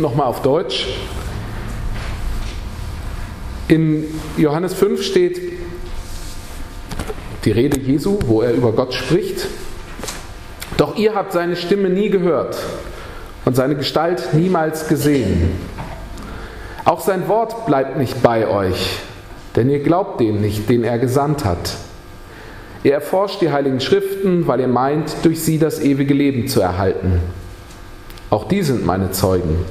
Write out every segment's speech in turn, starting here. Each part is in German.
Nochmal auf Deutsch. In Johannes 5 steht die Rede Jesu, wo er über Gott spricht. Doch ihr habt seine Stimme nie gehört und seine Gestalt niemals gesehen. Auch sein Wort bleibt nicht bei euch, denn ihr glaubt dem nicht, den er gesandt hat. Ihr erforscht die heiligen Schriften, weil ihr meint, durch sie das ewige Leben zu erhalten. Auch die sind meine Zeugen.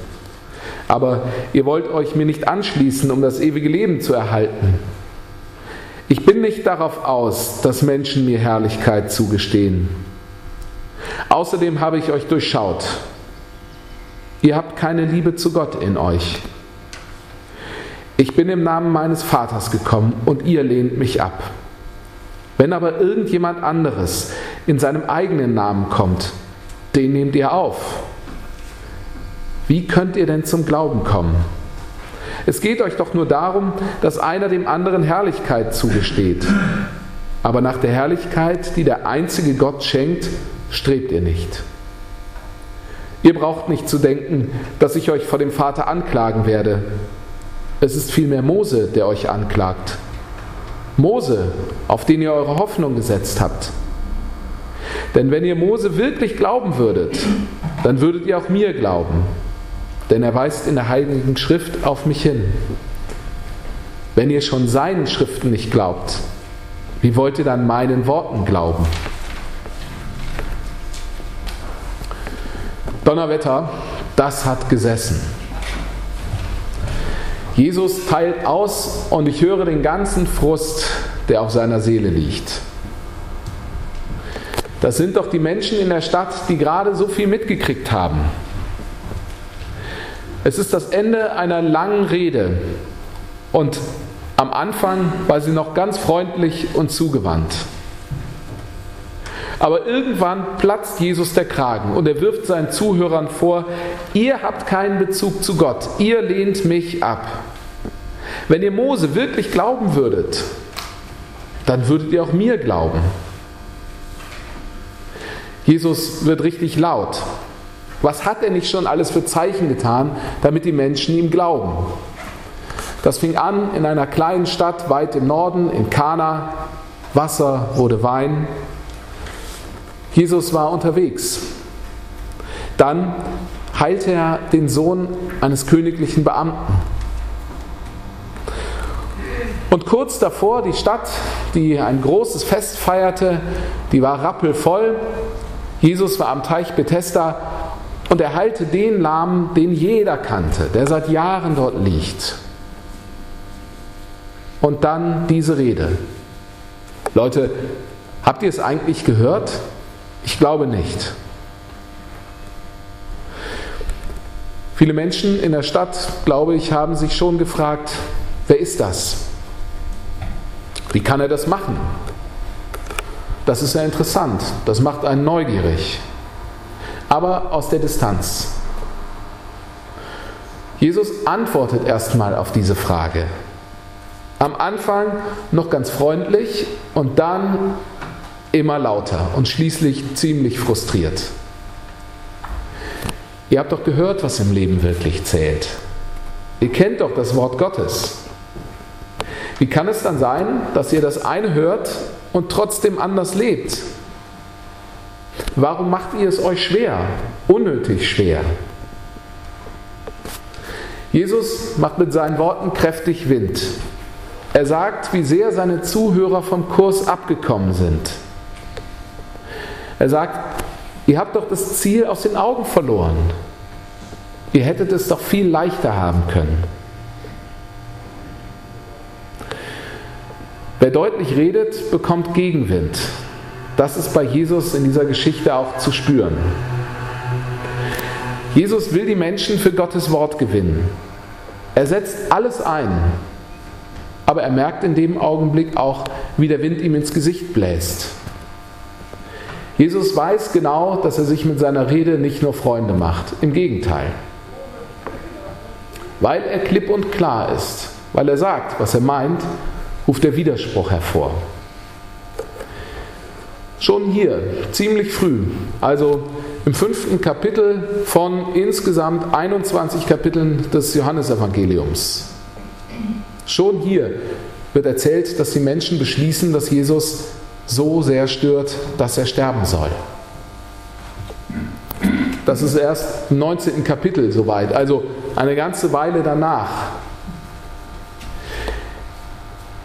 Aber ihr wollt euch mir nicht anschließen, um das ewige Leben zu erhalten. Ich bin nicht darauf aus, dass Menschen mir Herrlichkeit zugestehen. Außerdem habe ich euch durchschaut. Ihr habt keine Liebe zu Gott in euch. Ich bin im Namen meines Vaters gekommen und ihr lehnt mich ab. Wenn aber irgendjemand anderes in seinem eigenen Namen kommt, den nehmt ihr auf. Wie könnt ihr denn zum Glauben kommen? Es geht euch doch nur darum, dass einer dem anderen Herrlichkeit zugesteht. Aber nach der Herrlichkeit, die der einzige Gott schenkt, strebt ihr nicht. Ihr braucht nicht zu denken, dass ich euch vor dem Vater anklagen werde. Es ist vielmehr Mose, der euch anklagt. Mose, auf den ihr eure Hoffnung gesetzt habt. Denn wenn ihr Mose wirklich glauben würdet, dann würdet ihr auch mir glauben denn er weist in der Heiligen Schrift auf mich hin. Wenn ihr schon seinen Schriften nicht glaubt, wie wollt ihr dann meinen Worten glauben? Donnerwetter, das hat gesessen. Jesus teilt aus und ich höre den ganzen Frust, der auf seiner Seele liegt. Das sind doch die Menschen in der Stadt, die gerade so viel mitgekriegt haben. Es ist das Ende einer langen Rede und am Anfang war sie noch ganz freundlich und zugewandt. Aber irgendwann platzt Jesus der Kragen und er wirft seinen Zuhörern vor, ihr habt keinen Bezug zu Gott, ihr lehnt mich ab. Wenn ihr Mose wirklich glauben würdet, dann würdet ihr auch mir glauben. Jesus wird richtig laut was hat er nicht schon alles für Zeichen getan, damit die Menschen ihm glauben? Das fing an in einer kleinen Stadt weit im Norden, in Kana. Wasser wurde Wein. Jesus war unterwegs. Dann heilte er den Sohn eines königlichen Beamten. Und kurz davor, die Stadt, die ein großes Fest feierte, die war rappelvoll. Jesus war am Teich Bethesda und er heilte den Lahmen, den jeder kannte, der seit Jahren dort liegt. Und dann diese Rede. Leute, habt ihr es eigentlich gehört? Ich glaube nicht. Viele Menschen in der Stadt, glaube ich, haben sich schon gefragt, wer ist das? Wie kann er das machen? Das ist ja interessant, das macht einen neugierig aber aus der Distanz. Jesus antwortet erstmal auf diese Frage. Am Anfang noch ganz freundlich und dann immer lauter und schließlich ziemlich frustriert. Ihr habt doch gehört, was im Leben wirklich zählt. Ihr kennt doch das Wort Gottes. Wie kann es dann sein, dass ihr das eine hört und trotzdem anders lebt? Warum macht ihr es euch schwer? Unnötig schwer. Jesus macht mit seinen Worten kräftig Wind. Er sagt, wie sehr seine Zuhörer vom Kurs abgekommen sind. Er sagt, ihr habt doch das Ziel aus den Augen verloren. Ihr hättet es doch viel leichter haben können. Wer deutlich redet, bekommt Gegenwind. Das ist bei Jesus in dieser Geschichte auch zu spüren. Jesus will die Menschen für Gottes Wort gewinnen. Er setzt alles ein, aber er merkt in dem Augenblick auch, wie der Wind ihm ins Gesicht bläst. Jesus weiß genau, dass er sich mit seiner Rede nicht nur Freunde macht, im Gegenteil. Weil er klipp und klar ist, weil er sagt, was er meint, ruft der Widerspruch hervor. Schon hier, ziemlich früh, also im fünften Kapitel von insgesamt 21 Kapiteln des Johannesevangeliums. Schon hier wird erzählt, dass die Menschen beschließen, dass Jesus so sehr stört, dass er sterben soll. Das ist erst im 19. Kapitel soweit, also eine ganze Weile danach.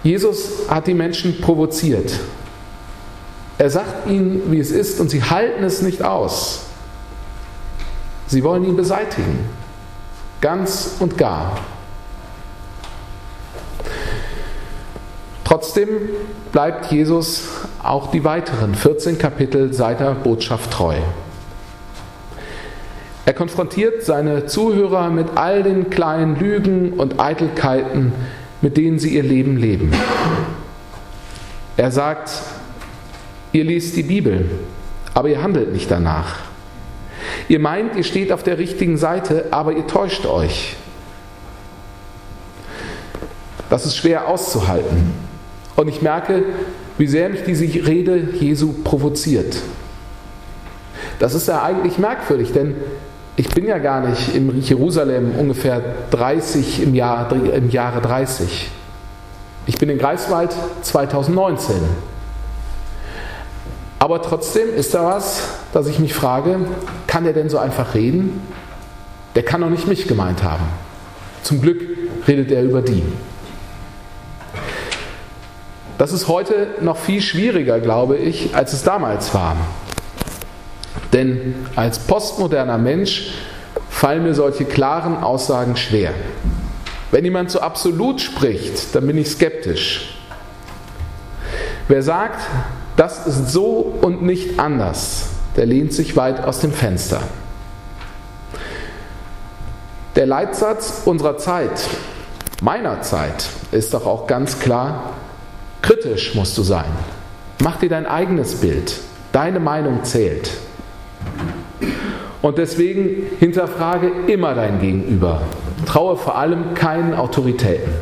Jesus hat die Menschen provoziert. Er sagt ihnen, wie es ist, und sie halten es nicht aus. Sie wollen ihn beseitigen, ganz und gar. Trotzdem bleibt Jesus auch die weiteren 14 Kapitel seiner Botschaft treu. Er konfrontiert seine Zuhörer mit all den kleinen Lügen und Eitelkeiten, mit denen sie ihr Leben leben. Er sagt, ihr liest die Bibel, aber ihr handelt nicht danach. Ihr meint, ihr steht auf der richtigen Seite, aber ihr täuscht euch. Das ist schwer auszuhalten. Und ich merke, wie sehr mich diese Rede Jesu provoziert. Das ist ja eigentlich merkwürdig, denn ich bin ja gar nicht in Jerusalem ungefähr 30 im, Jahr, im Jahre 30. Ich bin in Greifswald 2019. Aber trotzdem ist da was, dass ich mich frage, kann der denn so einfach reden? Der kann doch nicht mich gemeint haben. Zum Glück redet er über die. Das ist heute noch viel schwieriger, glaube ich, als es damals war. Denn als postmoderner Mensch fallen mir solche klaren Aussagen schwer. Wenn jemand so absolut spricht, dann bin ich skeptisch. Wer sagt, das ist so und nicht anders, der lehnt sich weit aus dem Fenster. Der Leitsatz unserer Zeit, meiner Zeit, ist doch auch ganz klar, kritisch musst du sein. Mach dir dein eigenes Bild. Deine Meinung zählt. Und deswegen hinterfrage immer dein Gegenüber. Traue vor allem keinen Autoritäten.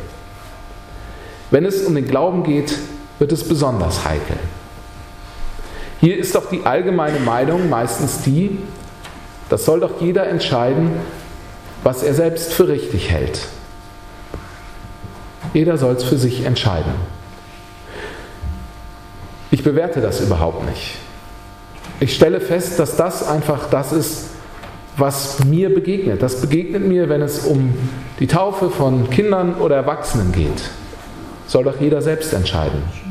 Wenn es um den Glauben geht, wird es besonders heikel. Hier ist doch die allgemeine Meinung meistens die, das soll doch jeder entscheiden, was er selbst für richtig hält. Jeder soll es für sich entscheiden. Ich bewerte das überhaupt nicht. Ich stelle fest, dass das einfach das ist, was mir begegnet. Das begegnet mir, wenn es um die Taufe von Kindern oder Erwachsenen geht. Soll doch jeder selbst entscheiden.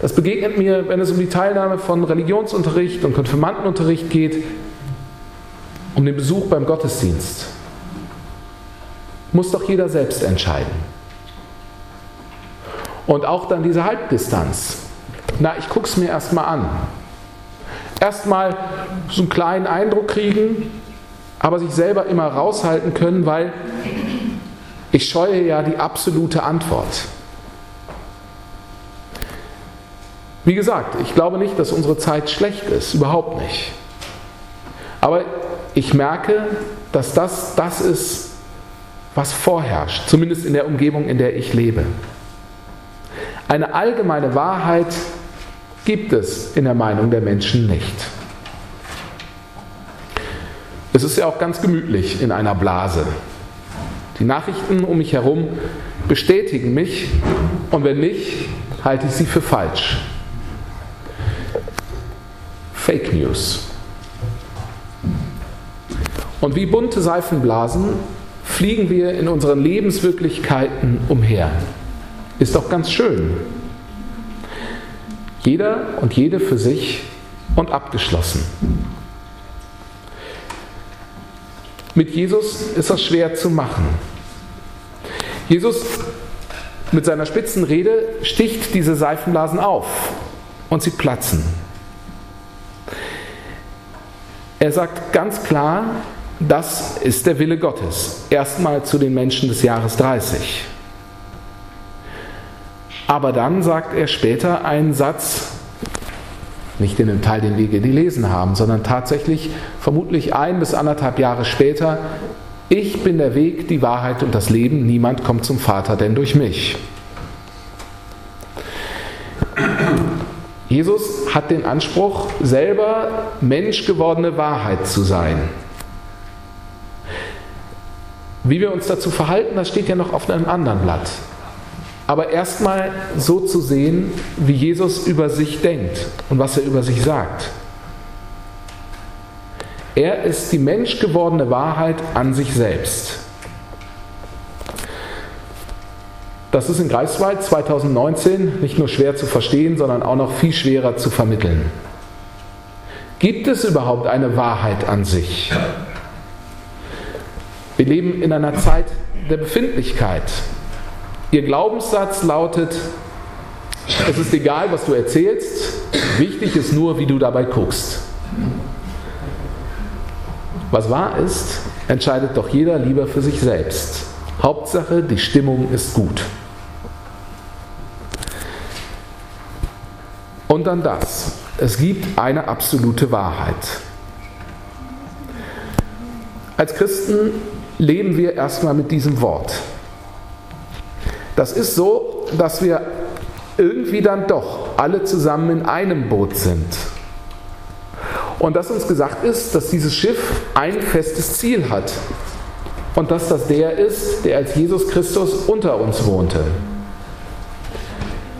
Das begegnet mir, wenn es um die Teilnahme von Religionsunterricht und Konfirmandenunterricht geht, um den Besuch beim Gottesdienst. Muss doch jeder selbst entscheiden. Und auch dann diese Halbdistanz. Na, ich gucke es mir erstmal an. Erstmal so einen kleinen Eindruck kriegen, aber sich selber immer raushalten können, weil ich scheue ja die absolute Antwort. Wie gesagt, ich glaube nicht, dass unsere Zeit schlecht ist, überhaupt nicht. Aber ich merke, dass das das ist, was vorherrscht, zumindest in der Umgebung, in der ich lebe. Eine allgemeine Wahrheit gibt es in der Meinung der Menschen nicht. Es ist ja auch ganz gemütlich in einer Blase. Die Nachrichten um mich herum bestätigen mich und wenn nicht, halte ich sie für falsch. Fake News. Und wie bunte Seifenblasen fliegen wir in unseren Lebenswirklichkeiten umher. Ist doch ganz schön. Jeder und jede für sich und abgeschlossen. Mit Jesus ist das schwer zu machen. Jesus mit seiner spitzen Rede sticht diese Seifenblasen auf und sie platzen. Er sagt ganz klar, das ist der Wille Gottes. Erstmal zu den Menschen des Jahres 30. Aber dann sagt er später einen Satz, nicht in dem Teil, den wir gelesen haben, sondern tatsächlich vermutlich ein bis anderthalb Jahre später, ich bin der Weg, die Wahrheit und das Leben, niemand kommt zum Vater denn durch mich. Jesus hat den Anspruch, selber menschgewordene Wahrheit zu sein. Wie wir uns dazu verhalten, das steht ja noch auf einem anderen Blatt. Aber erstmal so zu sehen, wie Jesus über sich denkt und was er über sich sagt. Er ist die menschgewordene Wahrheit an sich selbst. Das ist in Greifswald 2019 nicht nur schwer zu verstehen, sondern auch noch viel schwerer zu vermitteln. Gibt es überhaupt eine Wahrheit an sich? Wir leben in einer Zeit der Befindlichkeit. Ihr Glaubenssatz lautet, es ist egal, was du erzählst, wichtig ist nur, wie du dabei guckst. Was wahr ist, entscheidet doch jeder lieber für sich selbst. Hauptsache, die Stimmung ist gut. Und dann das. Es gibt eine absolute Wahrheit. Als Christen leben wir erstmal mit diesem Wort. Das ist so, dass wir irgendwie dann doch alle zusammen in einem Boot sind. Und dass uns gesagt ist, dass dieses Schiff ein festes Ziel hat. Und dass das der ist, der als Jesus Christus unter uns wohnte.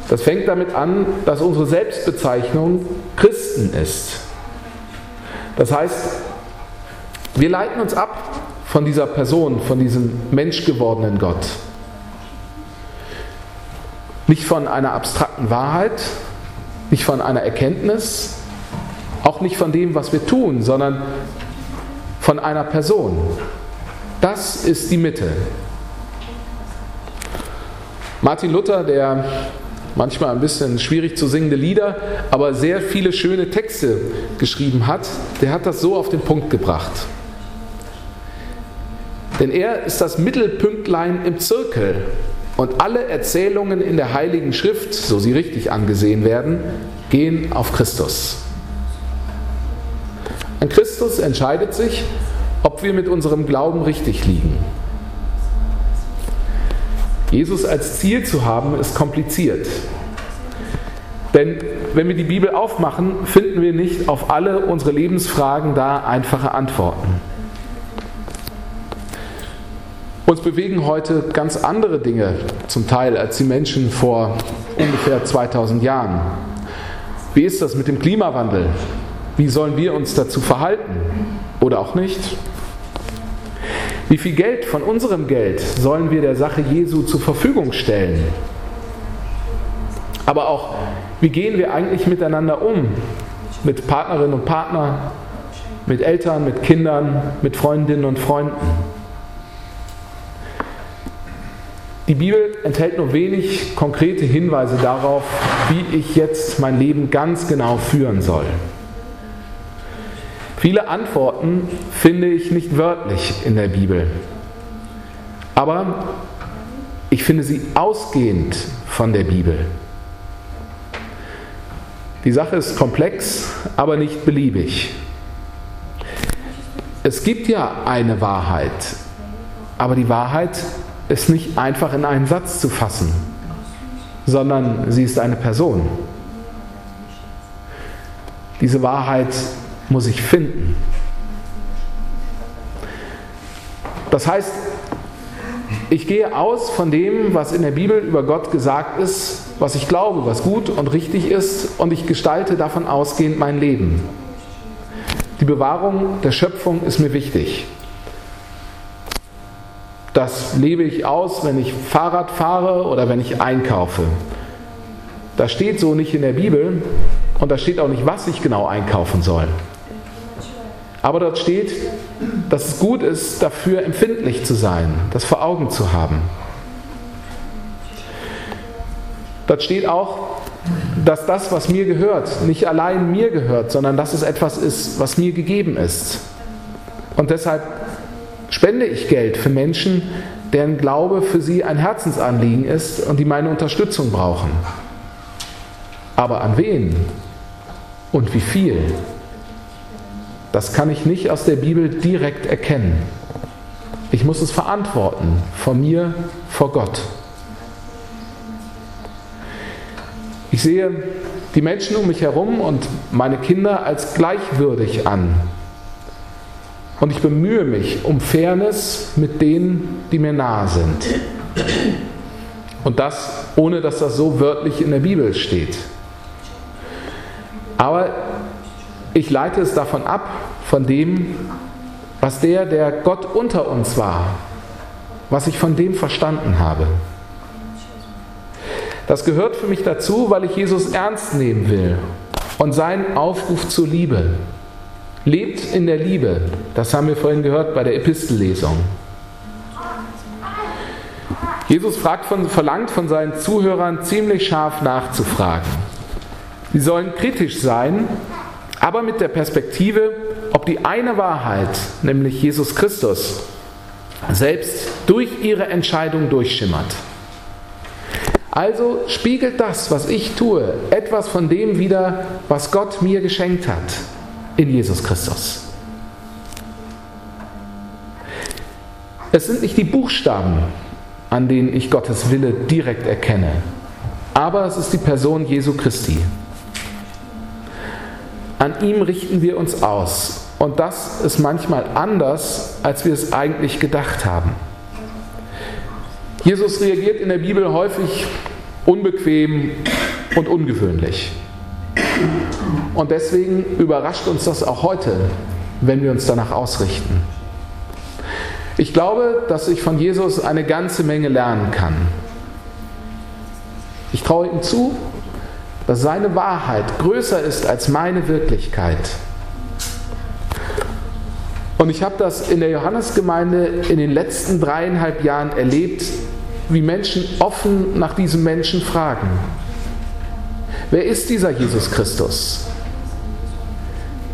Das fängt damit an, dass unsere Selbstbezeichnung Christen ist. Das heißt, wir leiten uns ab von dieser Person, von diesem menschgewordenen Gott. Nicht von einer abstrakten Wahrheit, nicht von einer Erkenntnis, auch nicht von dem, was wir tun, sondern von einer Person. Das ist die Mitte. Martin Luther, der manchmal ein bisschen schwierig zu singende Lieder, aber sehr viele schöne Texte geschrieben hat, der hat das so auf den Punkt gebracht. Denn er ist das Mittelpünktlein im Zirkel und alle Erzählungen in der Heiligen Schrift, so sie richtig angesehen werden, gehen auf Christus. An Christus entscheidet sich, ob wir mit unserem Glauben richtig liegen. Jesus als Ziel zu haben, ist kompliziert. Denn wenn wir die Bibel aufmachen, finden wir nicht auf alle unsere Lebensfragen da einfache Antworten. Uns bewegen heute ganz andere Dinge zum Teil als die Menschen vor ungefähr 2000 Jahren. Wie ist das mit dem Klimawandel? Wie sollen wir uns dazu verhalten? Oder auch nicht? Wie viel Geld von unserem Geld sollen wir der Sache Jesu zur Verfügung stellen? Aber auch, wie gehen wir eigentlich miteinander um? Mit Partnerinnen und Partnern, mit Eltern, mit Kindern, mit Freundinnen und Freunden? Die Bibel enthält nur wenig konkrete Hinweise darauf, wie ich jetzt mein Leben ganz genau führen soll. Viele Antworten finde ich nicht wörtlich in der Bibel, aber ich finde sie ausgehend von der Bibel. Die Sache ist komplex, aber nicht beliebig. Es gibt ja eine Wahrheit, aber die Wahrheit ist nicht einfach in einen Satz zu fassen, sondern sie ist eine Person. Diese Wahrheit muss ich finden. Das heißt, ich gehe aus von dem, was in der Bibel über Gott gesagt ist, was ich glaube, was gut und richtig ist, und ich gestalte davon ausgehend mein Leben. Die Bewahrung der Schöpfung ist mir wichtig. Das lebe ich aus, wenn ich Fahrrad fahre oder wenn ich einkaufe. Das steht so nicht in der Bibel und da steht auch nicht, was ich genau einkaufen soll. Aber dort steht, dass es gut ist, dafür empfindlich zu sein, das vor Augen zu haben. Dort steht auch, dass das, was mir gehört, nicht allein mir gehört, sondern dass es etwas ist, was mir gegeben ist. Und deshalb spende ich Geld für Menschen, deren Glaube für sie ein Herzensanliegen ist und die meine Unterstützung brauchen. Aber an wen und wie viel? Das kann ich nicht aus der Bibel direkt erkennen. Ich muss es verantworten, vor mir, vor Gott. Ich sehe die Menschen um mich herum und meine Kinder als gleichwürdig an. Und ich bemühe mich um Fairness mit denen, die mir nahe sind. Und das, ohne dass das so wörtlich in der Bibel steht. Aber ich leite es davon ab, von dem, was der, der Gott unter uns war, was ich von dem verstanden habe. Das gehört für mich dazu, weil ich Jesus ernst nehmen will und seinen Aufruf zur Liebe. Lebt in der Liebe, das haben wir vorhin gehört bei der Epistellesung. Jesus von, verlangt von seinen Zuhörern ziemlich scharf nachzufragen. Sie sollen kritisch sein, aber mit der Perspektive, ob die eine Wahrheit, nämlich Jesus Christus, selbst durch ihre Entscheidung durchschimmert. Also spiegelt das, was ich tue, etwas von dem wider, was Gott mir geschenkt hat in Jesus Christus. Es sind nicht die Buchstaben, an denen ich Gottes Wille direkt erkenne, aber es ist die Person Jesu Christi. An ihm richten wir uns aus und das ist manchmal anders, als wir es eigentlich gedacht haben. Jesus reagiert in der Bibel häufig unbequem und ungewöhnlich. Und deswegen überrascht uns das auch heute, wenn wir uns danach ausrichten. Ich glaube, dass ich von Jesus eine ganze Menge lernen kann. Ich traue ihm zu, dass seine Wahrheit größer ist als meine Wirklichkeit. Und ich habe das in der Johannesgemeinde in den letzten dreieinhalb Jahren erlebt, wie Menschen offen nach diesem Menschen fragen. Wer ist dieser Jesus Christus?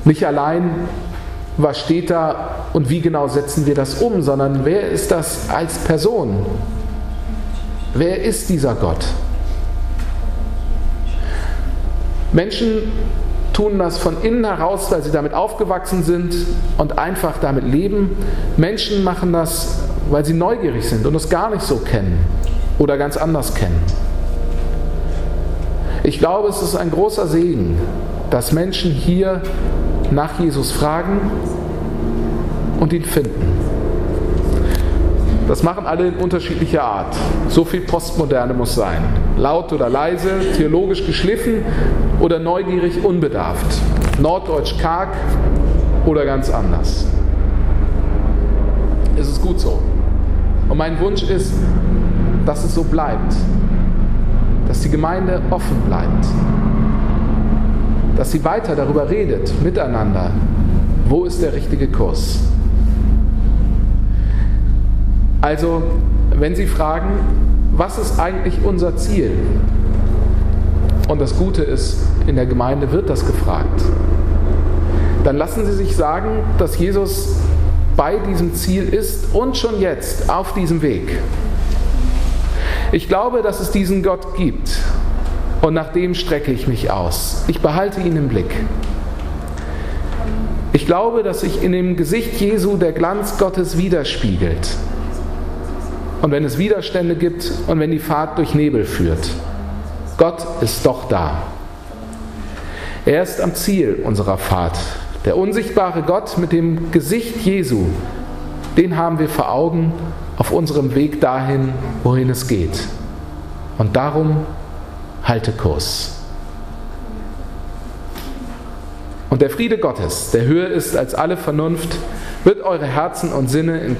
Nicht allein, was steht da und wie genau setzen wir das um, sondern wer ist das als Person? Wer ist dieser Gott? Menschen tun das von innen heraus, weil sie damit aufgewachsen sind und einfach damit leben. Menschen machen das, weil sie neugierig sind und es gar nicht so kennen oder ganz anders kennen. Ich glaube, es ist ein großer Segen, dass Menschen hier nach Jesus fragen und ihn finden. Das machen alle in unterschiedlicher Art. So viel Postmoderne muss sein. Laut oder leise, theologisch geschliffen oder neugierig unbedarft. Norddeutsch karg oder ganz anders. Es ist gut so. Und mein Wunsch ist, dass es so bleibt. Dass die Gemeinde offen bleibt. Dass sie weiter darüber redet, miteinander. Wo ist der richtige Kurs? Also, wenn Sie fragen, was ist eigentlich unser Ziel? Und das Gute ist, in der Gemeinde wird das gefragt. Dann lassen Sie sich sagen, dass Jesus bei diesem Ziel ist und schon jetzt auf diesem Weg. Ich glaube, dass es diesen Gott gibt und nach dem strecke ich mich aus. Ich behalte ihn im Blick. Ich glaube, dass sich in dem Gesicht Jesu der Glanz Gottes widerspiegelt und wenn es Widerstände gibt und wenn die Fahrt durch Nebel führt. Gott ist doch da. Er ist am Ziel unserer Fahrt. Der unsichtbare Gott mit dem Gesicht Jesu, den haben wir vor Augen auf unserem Weg dahin, wohin es geht. Und darum halte Kurs. Und der Friede Gottes, der höher ist als alle Vernunft, wird eure Herzen und Sinne in Christus